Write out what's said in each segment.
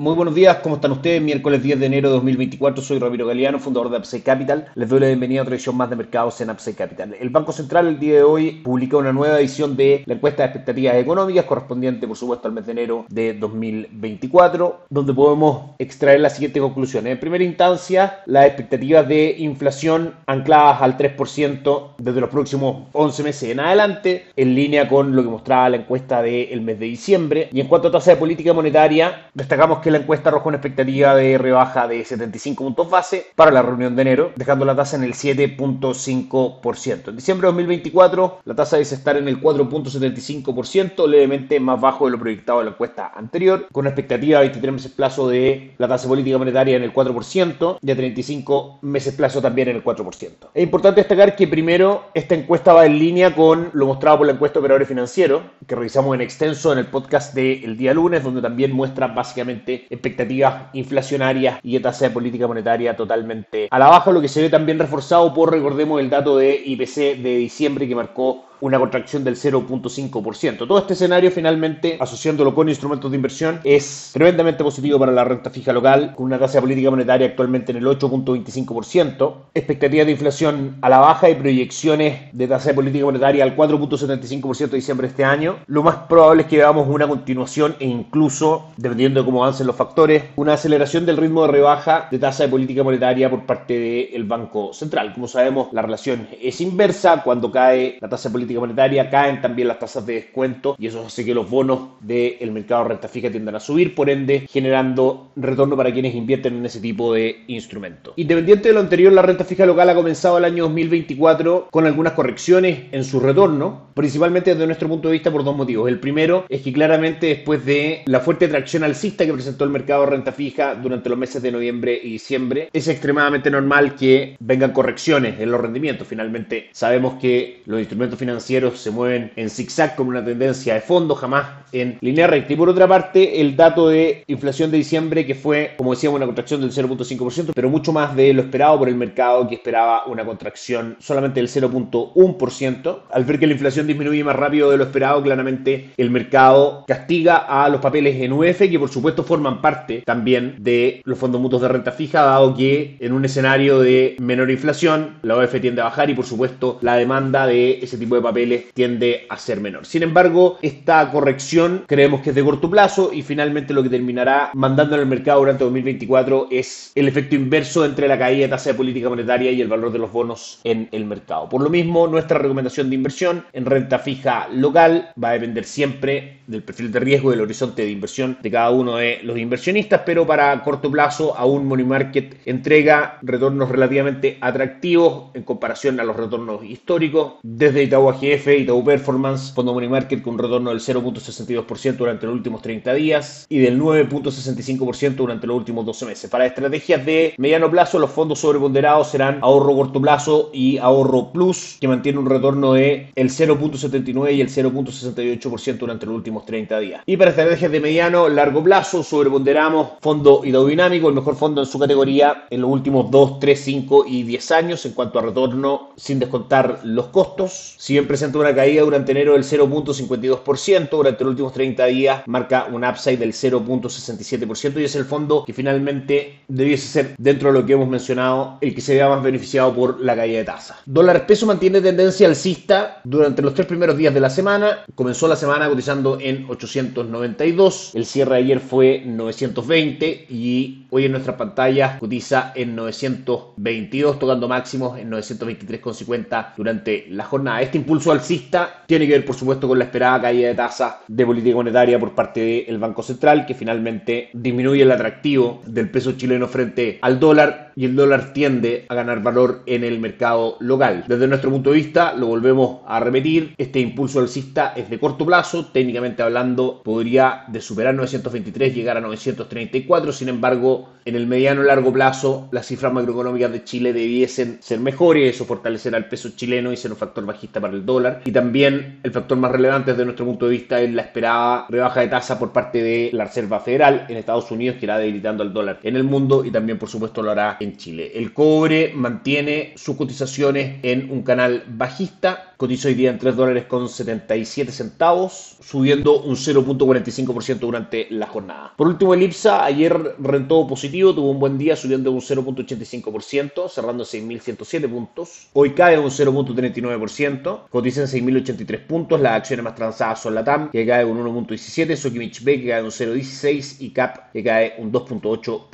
Muy buenos días, ¿cómo están ustedes? Miércoles 10 de enero de 2024, soy Ramiro Galeano, fundador de Upside Capital. Les doy la bienvenida a otra edición más de mercados en Upside Capital. El Banco Central el día de hoy publica una nueva edición de la encuesta de expectativas económicas correspondiente, por supuesto, al mes de enero de 2024, donde podemos extraer las siguientes conclusiones. En primera instancia, las expectativas de inflación ancladas al 3% desde los próximos 11 meses en adelante, en línea con lo que mostraba la encuesta del mes de diciembre. Y en cuanto a tasa de política monetaria, destacamos que la encuesta arroja una expectativa de rebaja de 75 puntos base para la reunión de enero, dejando la tasa en el 7.5%. En diciembre de 2024, la tasa dice estar en el 4.75%, levemente más bajo de lo proyectado en la encuesta anterior, con una expectativa de 23 meses plazo de la tasa política monetaria en el 4% y a 35 meses plazo también en el 4%. Es importante destacar que primero esta encuesta va en línea con lo mostrado por la encuesta de operadores financieros, que revisamos en extenso en el podcast del día lunes, donde también muestra básicamente expectativas inflacionarias y de tasa de política monetaria totalmente a la baja, lo que se ve también reforzado por, recordemos, el dato de IPC de diciembre que marcó una contracción del 0.5%. Todo este escenario finalmente, asociándolo con instrumentos de inversión, es tremendamente positivo para la renta fija local, con una tasa de política monetaria actualmente en el 8.25%, expectativas de inflación a la baja y proyecciones de tasa de política monetaria al 4.75% de diciembre de este año. Lo más probable es que veamos una continuación e incluso, dependiendo de cómo avancen factores, una aceleración del ritmo de rebaja de tasa de política monetaria por parte del Banco Central. Como sabemos, la relación es inversa. Cuando cae la tasa de política monetaria, caen también las tasas de descuento y eso hace que los bonos del mercado de renta fija tiendan a subir, por ende generando retorno para quienes invierten en ese tipo de instrumentos. Independiente de lo anterior, la renta fija local ha comenzado el año 2024 con algunas correcciones en su retorno, principalmente desde nuestro punto de vista por dos motivos. El primero es que claramente después de la fuerte tracción alcista que presentó el mercado de renta fija durante los meses de noviembre y diciembre, es extremadamente normal que vengan correcciones en los rendimientos. Finalmente sabemos que los instrumentos financieros se mueven en zigzag con una tendencia de fondo, jamás en línea recta. Y por otra parte, el dato de inflación de diciembre, que fue, como decíamos, una contracción del 0.5%, pero mucho más de lo esperado por el mercado, que esperaba una contracción solamente del 0.1%. Al ver que la inflación disminuye más rápido de lo esperado, claramente el mercado castiga a los papeles en UF, que por supuesto forman parte también de los fondos mutuos de renta fija, dado que en un escenario de menor inflación, la OF tiende a bajar y por supuesto la demanda de ese tipo de papeles tiende a ser menor. Sin embargo, esta corrección creemos que es de corto plazo y finalmente lo que terminará mandando en el mercado durante 2024 es el efecto inverso entre la caída de tasa de política monetaria y el valor de los bonos en el mercado. Por lo mismo, nuestra recomendación de inversión en renta fija local va a depender siempre del perfil de riesgo y del horizonte de inversión de cada uno de los inversionistas, pero para corto plazo aún Money Market entrega retornos relativamente atractivos en comparación a los retornos históricos desde Itaú AGF, Itaú Performance, Fondo Money Market con un retorno del 0.62% durante los últimos 30 días y del 9.65% durante los últimos 12 meses. Para estrategias de mediano plazo, los fondos sobreponderados serán ahorro corto plazo y ahorro plus, que mantiene un retorno de el 0.79 y el 0.68% durante los últimos 30 días. Y para estrategias de mediano, largo plazo, sobreponderamos fondo hidrodinámico, el mejor fondo en su categoría en los últimos 2, 3, 5 y 10 años en cuanto a retorno sin descontar los costos. Si bien presenta una caída durante enero del 0.52%, durante los últimos 30 días marca un upside del 0.67% y es el fondo que finalmente debiese ser dentro de lo que hemos mencionado el que se vea más beneficiado por la caída de tasa. Dólar peso mantiene tendencia alcista durante los tres primeros días de la semana. Comenzó la semana cotizando en 892, el cierre de ayer fue 920 y hoy en nuestra pantalla cotiza en 922, tocando máximos en 923,50 durante la jornada. Este impulso alcista tiene que ver, por supuesto, con la esperada caída de tasa de política monetaria por parte del Banco Central, que finalmente disminuye el atractivo del peso chileno frente al dólar y el dólar tiende a ganar valor en el mercado local. Desde nuestro punto de vista, lo volvemos a repetir, este impulso alcista es de corto plazo, técnicamente hablando podría de superar 923 llegar a 934, sin embargo, en el mediano y largo plazo las cifras macroeconómicas de Chile debiesen ser mejores, eso fortalecerá el peso chileno y ser un factor bajista para el dólar. Y también el factor más relevante desde nuestro punto de vista es la esperada rebaja de tasa por parte de la Reserva Federal en Estados Unidos que irá debilitando al dólar en el mundo y también por supuesto lo hará en Chile. El cobre mantiene sus cotizaciones en un canal bajista, cotiza hoy día en 3 dólares con 77 centavos, subiendo un 0.45% durante la jornada. Por último, el IPSA ayer rentó positivo, tuvo un buen día subiendo un 0.85%, cerrando 6.107 puntos. Hoy cae un 0.39%, cotiza en 6.083 puntos. Las acciones más transadas son la TAM, que cae un 1.17%, Sokimich B, que cae un 0.16% y CAP, que cae un 2.8%.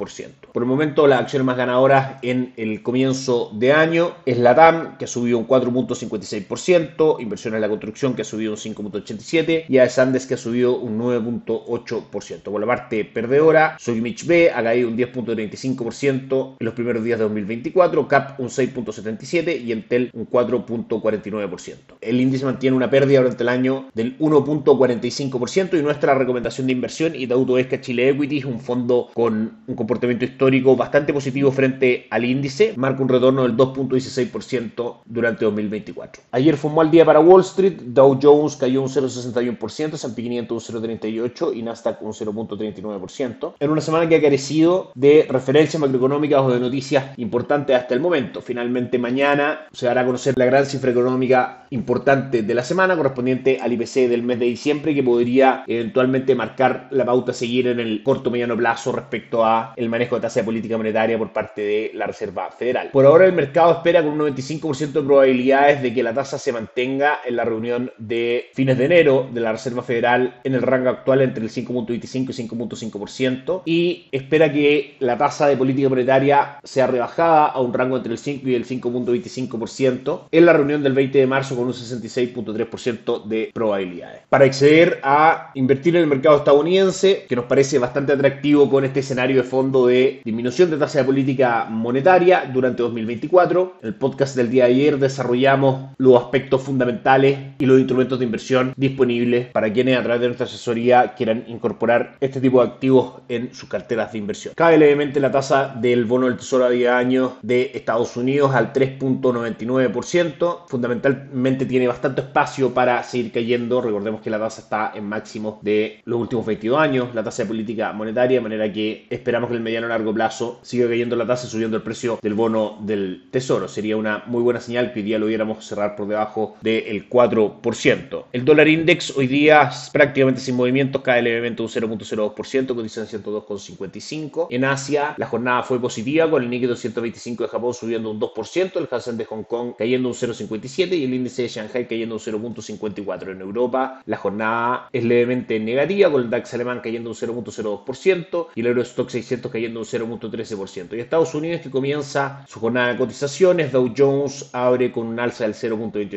Por el momento, las acciones más ganadoras en el comienzo de año es la TAM, que ha subido un 4.56%, Inversiones en la construcción, que ha subido un 5.87%, y a Sandes, que ha subido un 9.8%. Por la parte perdedora, Sokimich B ha caído un 10.35% en los primeros días de 2024, CAP un 6.77% y Entel un 4.49%. El índice mantiene una pérdida durante el año del 1.45% y nuestra recomendación de inversión y de es que Chile Equity, un fondo con un comportamiento histórico bastante positivo frente al índice, marca un retorno del 2.16% durante 2024. Ayer fue un mal día para Wall Street, Dow Jones cayó un 0.61%, S&P 500 un 0.38% y Nasdaq un 0.39%, en una semana que ha carecido de referencias macroeconómicas o de noticias importantes hasta el momento. Finalmente mañana se dará a conocer la gran cifra económica importante de la semana correspondiente al IPC del mes de diciembre que podría eventualmente marcar la pauta a seguir en el corto mediano plazo respecto a el manejo de tasa de política monetaria por parte de la Reserva Federal. Por ahora el mercado espera con un 95% de probabilidades de que la tasa se mantenga en la reunión de fines de enero de la Reserva Federal en el rango actual entre el 5.25 y 5.5% y espera que la tasa de política monetaria sea rebajada a un rango entre el 5 y el 5.25% en la reunión del 20 de marzo con un 66.3% de probabilidades. Para acceder a invertir en el mercado estadounidense, que nos parece bastante atractivo con este escenario de fondo de disminución de tasa de política monetaria durante 2024, en el podcast del día de ayer desarrollamos los aspectos fundamentales y los instrumentos de inversión disponibles para quienes a través de nuestra asesoría quieran incorporar este tipo de activos en sus carteras de inversión. Cabe levemente la tasa del bono del tesoro a 10 años de Estados Unidos al 3.99%. Fundamentalmente tiene bastante espacio para seguir cayendo. Recordemos que la tasa está en máximos de los últimos 22 años, la tasa de política monetaria, de manera que esperamos que en el mediano largo plazo siga cayendo la tasa y subiendo el precio del bono del tesoro. Sería una muy buena señal que hoy día lo viéramos cerrar por debajo del 4%. El dólar index hoy día prácticamente sin movimientos, cae levemente un 0.02%, cotiza en 102,55. En Asia la jornada fue positiva con el Nikkei 225 de Japón subiendo un 2%, el Hansen de Hong Kong cayendo un 0.57 y el índice de Shanghai cayendo un 0.54. En Europa la jornada es levemente negativa con el DAX alemán cayendo un 0.02% y el Eurostock 600 cayendo un 0.13%. Y Estados Unidos que comienza su jornada de cotizaciones, Dow Jones abre con un alza del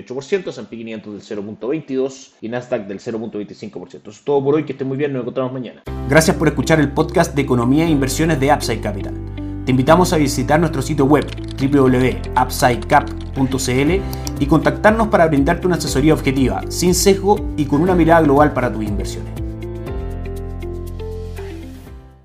0.28%, S&P 500 del 0.22% y Nasdaq del 0.25%. Eso es todo por hoy, que estén muy bien, nos encontramos mañana. Gracias por escuchar el podcast de Economía e Inversiones de Upside Capital. Te invitamos a visitar nuestro sitio web www.upsidecap.cl y contactarnos para brindarte una asesoría objetiva, sin sesgo y con una mirada global para tus inversiones.